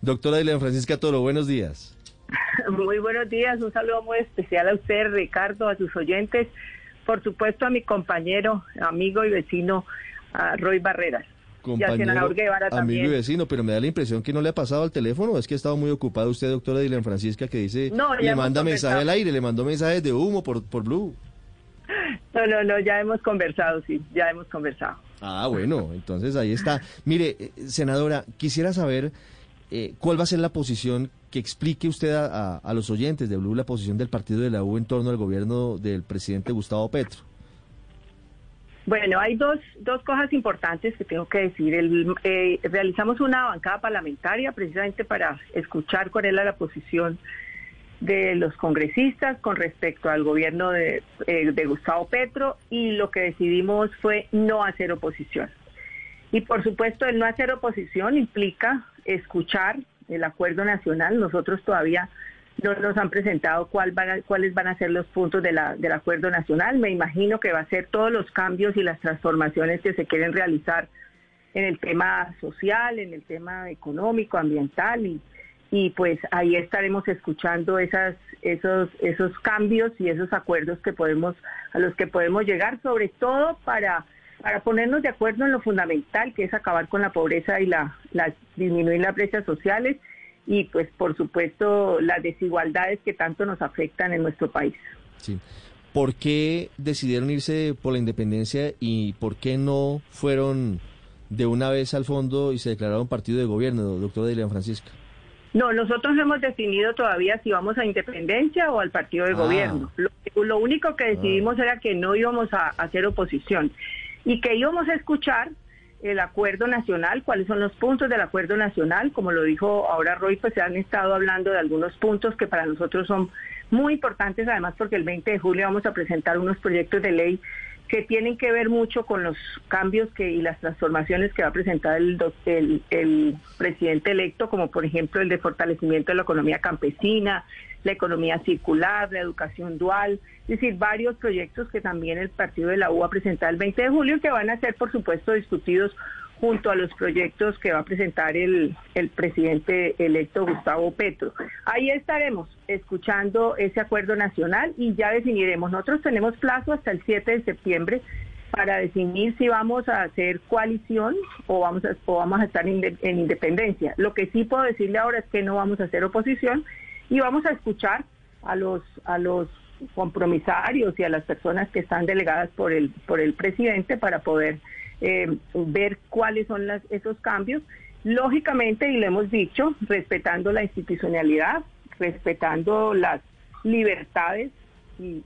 Doctora Dilan Francisca Toro, buenos días. Muy buenos días, un saludo muy especial a usted, Ricardo, a sus oyentes, por supuesto a mi compañero, amigo y vecino, a Roy Barreras. Compañero, amigo y vecino, pero me da la impresión que no le ha pasado al teléfono, es que estaba muy ocupado usted, doctora Dilan Francisca, que dice, le manda mensaje al aire, le mandó mensajes de humo por, por Blue. No, no, no, ya hemos conversado, sí, ya hemos conversado. Ah, bueno, entonces ahí está. Mire, eh, senadora, quisiera saber eh, cuál va a ser la posición que explique usted a, a, los oyentes de Blue la posición del partido de la U en torno al gobierno del presidente Gustavo Petro. Bueno, hay dos, dos cosas importantes que tengo que decir. El, eh, realizamos una bancada parlamentaria precisamente para escuchar cuál era la posición de los congresistas con respecto al gobierno de, eh, de Gustavo Petro y lo que decidimos fue no hacer oposición. Y por supuesto el no hacer oposición implica escuchar el acuerdo nacional. Nosotros todavía no nos han presentado cuál van cuáles van a ser los puntos de la, del acuerdo nacional. Me imagino que va a ser todos los cambios y las transformaciones que se quieren realizar en el tema social, en el tema económico, ambiental y, y pues ahí estaremos escuchando esas, esos, esos cambios y esos acuerdos que podemos, a los que podemos llegar, sobre todo para, para ponernos de acuerdo en lo fundamental, que es acabar con la pobreza y la, disminuir las brechas sociales y pues por supuesto las desigualdades que tanto nos afectan en nuestro país. Sí. ¿Por qué decidieron irse por la independencia y por qué no fueron de una vez al fondo y se declararon partido de gobierno, doctora Dilian Francisca? No, nosotros hemos definido todavía si vamos a independencia o al partido de ah. gobierno. Lo, único que decidimos ah. era que no íbamos a, hacer oposición y que íbamos a escuchar el acuerdo nacional, cuáles son los puntos del acuerdo nacional. Como lo dijo ahora Roy, pues se han estado hablando de algunos puntos que para nosotros son muy importantes, además porque el 20 de julio vamos a presentar unos proyectos de ley que tienen que ver mucho con los cambios que y las transformaciones que va a presentar el, el, el, presidente electo, como por ejemplo el de fortalecimiento de la economía campesina, la economía circular, la educación dual, es decir, varios proyectos que también el partido de la U va a presentar el 20 de julio que van a ser, por supuesto, discutidos junto a los proyectos que va a presentar el, el presidente electo Gustavo Petro. Ahí estaremos escuchando ese acuerdo nacional y ya definiremos. Nosotros tenemos plazo hasta el 7 de septiembre para definir si vamos a hacer coalición o vamos a, o vamos a estar en independencia. Lo que sí puedo decirle ahora es que no vamos a hacer oposición y vamos a escuchar a los a los compromisarios y a las personas que están delegadas por el por el presidente para poder eh, ver cuáles son las, esos cambios. Lógicamente, y lo hemos dicho, respetando la institucionalidad, respetando las libertades, y,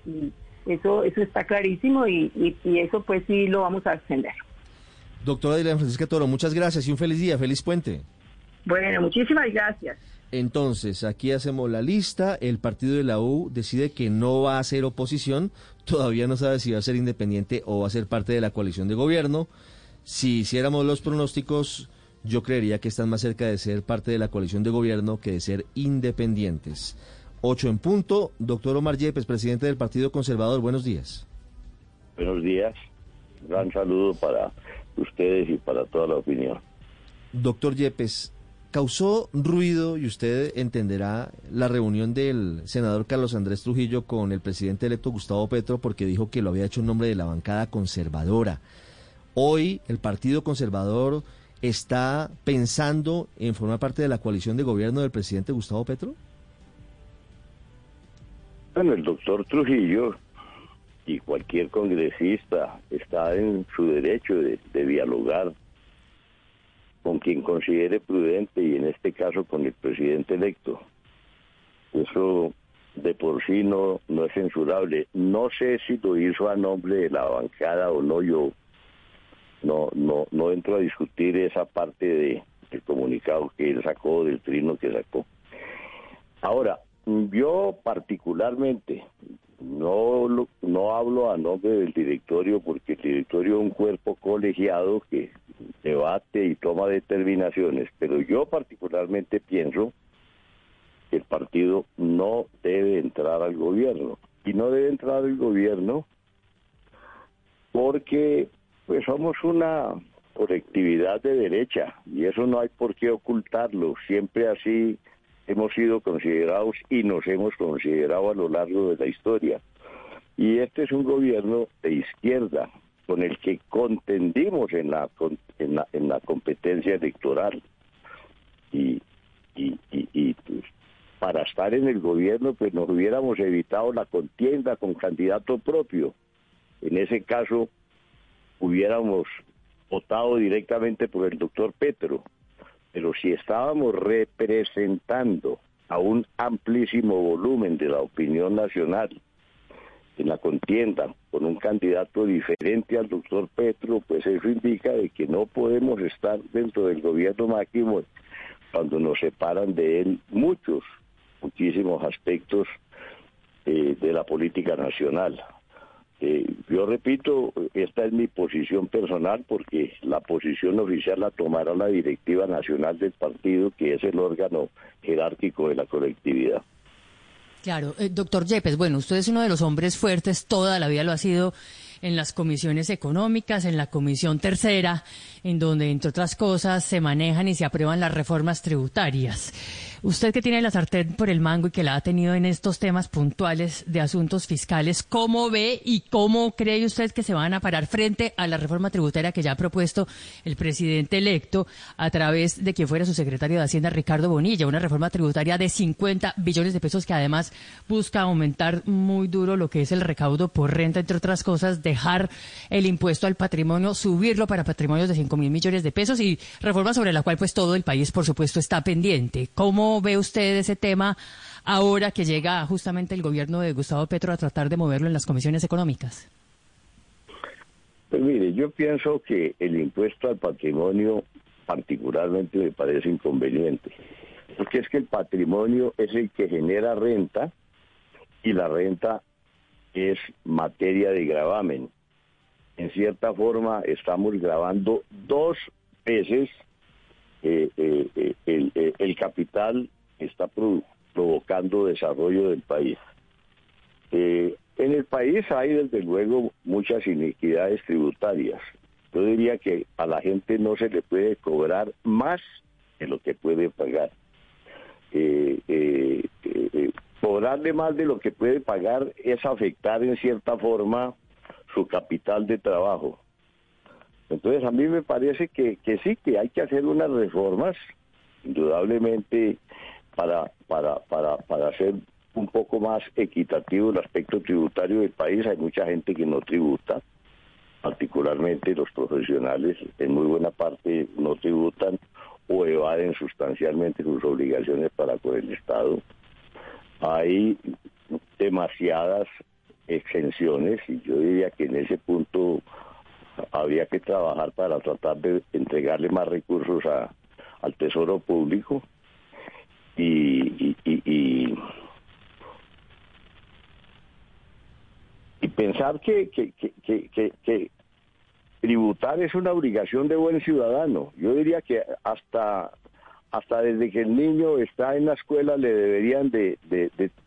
eso, eso está clarísimo y, y, eso pues sí lo vamos a extender. Doctora Diana Francisca Toro, muchas gracias y un feliz día, feliz puente. Bueno, muchísimas gracias. Entonces, aquí hacemos la lista, el partido de la U decide que no va a hacer oposición, todavía no sabe si va a ser independiente o va a ser parte de la coalición de gobierno. Si hiciéramos los pronósticos, yo creería que están más cerca de ser parte de la coalición de gobierno que de ser independientes. Ocho en punto, doctor Omar Yepes, presidente del Partido Conservador, buenos días. Buenos días, gran saludo para ustedes y para toda la opinión. Doctor Yepes, causó ruido, y usted entenderá, la reunión del senador Carlos Andrés Trujillo con el presidente electo Gustavo Petro porque dijo que lo había hecho en nombre de la bancada conservadora. Hoy el Partido Conservador está pensando en formar parte de la coalición de gobierno del presidente Gustavo Petro. Bueno, el doctor Trujillo y cualquier congresista está en su derecho de, dialogar con quien considere prudente y en este caso con el presidente electo. Eso de por sí no, no es censurable. No sé si lo hizo a nombre de la bancada o no, yo no, no, no entro a discutir esa parte de, del comunicado que él sacó, del trino que sacó. Ahora, yo particularmente no, no hablo a nombre del directorio porque el directorio es un cuerpo colegiado que debate y toma determinaciones, pero yo particularmente pienso que el partido no debe entrar al gobierno y no debe entrar al gobierno porque pues somos una colectividad de derecha y eso no hay por qué ocultarlo. Siempre así hemos sido considerados y nos hemos considerado a lo largo de la historia. Y este es un gobierno de izquierda con el que contendimos en la, en la, en la competencia electoral. Y, y, y, pues, para estar en el gobierno, pues nos hubiéramos evitado la contienda con candidato propio. En ese caso, hubiéramos votado directamente por el doctor Petro. Pero si estábamos representando a un amplísimo volumen de la opinión nacional en la contienda con un candidato diferente al doctor Petro, pues eso indica de que no podemos estar dentro del gobierno máximo cuando nos separan de él muchos, muchísimos aspectos eh, de la política nacional. Eh, yo repito, esta es mi posición personal porque la posición oficial la tomará la directiva nacional del partido, que es el órgano jerárquico de la colectividad. Claro, eh, doctor Yepes, bueno, usted es uno de los hombres fuertes, toda la vida lo ha sido en las comisiones económicas, en la comisión tercera, en donde, entre otras cosas, se manejan y se aprueban las reformas tributarias. Usted que tiene la sartén por el mango y que la ha tenido en estos temas puntuales de asuntos fiscales, ¿cómo ve y cómo cree usted que se van a parar frente a la reforma tributaria que ya ha propuesto el presidente electo a través de quien fuera su secretario de Hacienda, Ricardo Bonilla? Una reforma tributaria de 50 billones de pesos que además busca aumentar muy duro lo que es el recaudo por renta, entre otras cosas, dejar el impuesto al patrimonio, subirlo para patrimonios de 5 mil millones de pesos y reforma sobre la cual pues todo el país, por supuesto, está pendiente. ¿Cómo ve usted ese tema ahora que llega justamente el gobierno de Gustavo Petro a tratar de moverlo en las comisiones económicas? Pues mire, yo pienso que el impuesto al patrimonio particularmente me parece inconveniente, porque es que el patrimonio es el que genera renta y la renta es materia de gravamen. En cierta forma estamos grabando dos veces eh, eh, eh, el, capital está provocando desarrollo del país. en el país hay desde luego muchas iniquidades tributarias. Yo diría que a la gente no se le puede cobrar más de lo que puede pagar. Cobrarle más de lo que puede pagar es afectar en cierta forma su capital de trabajo. Entonces a mí me parece que, sí, que hay que hacer unas reformas, indudablemente, para, para, para, para hacer un poco más equitativo el aspecto tributario del país. Hay mucha gente que no tributa, particularmente los profesionales, en muy buena parte no tributan o evaden sustancialmente sus obligaciones para con el Estado. Hay demasiadas exenciones y yo diría que en ese punto había que trabajar para tratar de entregarle más recursos a, al Tesoro Público y, y, y, pensar que, que, que, que, tributar es una obligación de buen ciudadano. Yo diría que hasta hasta desde que el niño está en la escuela le deberían de,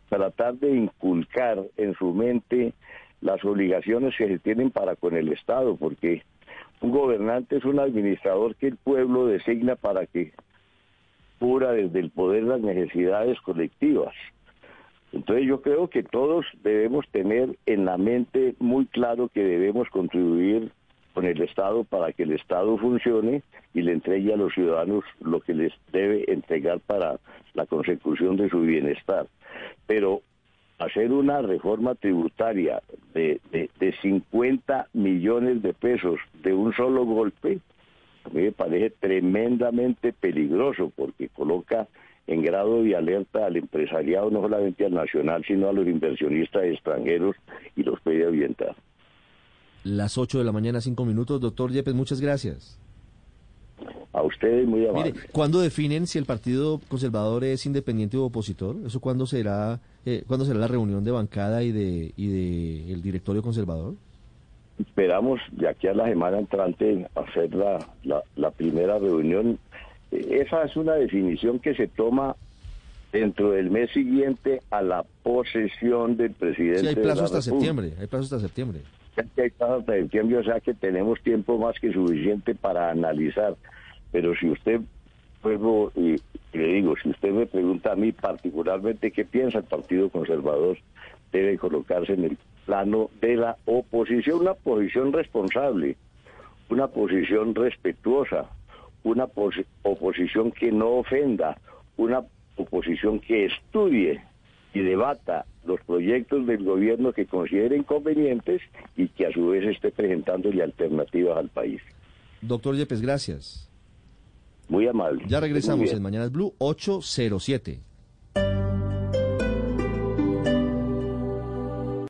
tratar de inculcar en su mente las obligaciones que se tienen para con el Estado, porque un gobernante es un administrador que el pueblo designa para que cubra desde el poder las necesidades colectivas. Entonces yo creo que todos debemos tener en la mente muy claro que debemos contribuir con el Estado para que el Estado funcione y le entregue a los ciudadanos lo que les debe entregar para la consecución de su bienestar. Pero hacer una reforma tributaria de, de, 50 millones de pesos de un solo golpe, a mí me parece tremendamente peligroso porque coloca en grado de alerta al empresariado, no solamente al nacional, sino a los inversionistas extranjeros y los medioambientales. Las 8 de la mañana, 5 minutos. Doctor Yepes, muchas gracias. A ustedes muy amable. Mire, ¿cuándo definen si el Partido Conservador es independiente o opositor? ¿Eso cuándo será, eh, ¿cuándo será la reunión de bancada y de, y de el directorio conservador? Esperamos de aquí a la semana entrante hacer la, la, primera reunión. Esa es una definición que se toma dentro del mes siguiente a la posesión del presidente. Sí, hay plazo hasta septiembre, hay plazo hasta septiembre. Que hay tasas de cambio, o sea que tenemos tiempo más que suficiente para analizar. Pero si usted, luego, y, le digo, si usted me pregunta a mí particularmente qué piensa el Partido Conservador, debe colocarse en el plano de la oposición, una posición responsable, una posición respetuosa, una oposición que no ofenda, una oposición que estudie y debata los proyectos del gobierno que considere convenientes y que a su vez esté presentándole alternativas al país. Doctor Yepes, gracias. Muy amable. Ya regresamos en Mañanas Blue 807.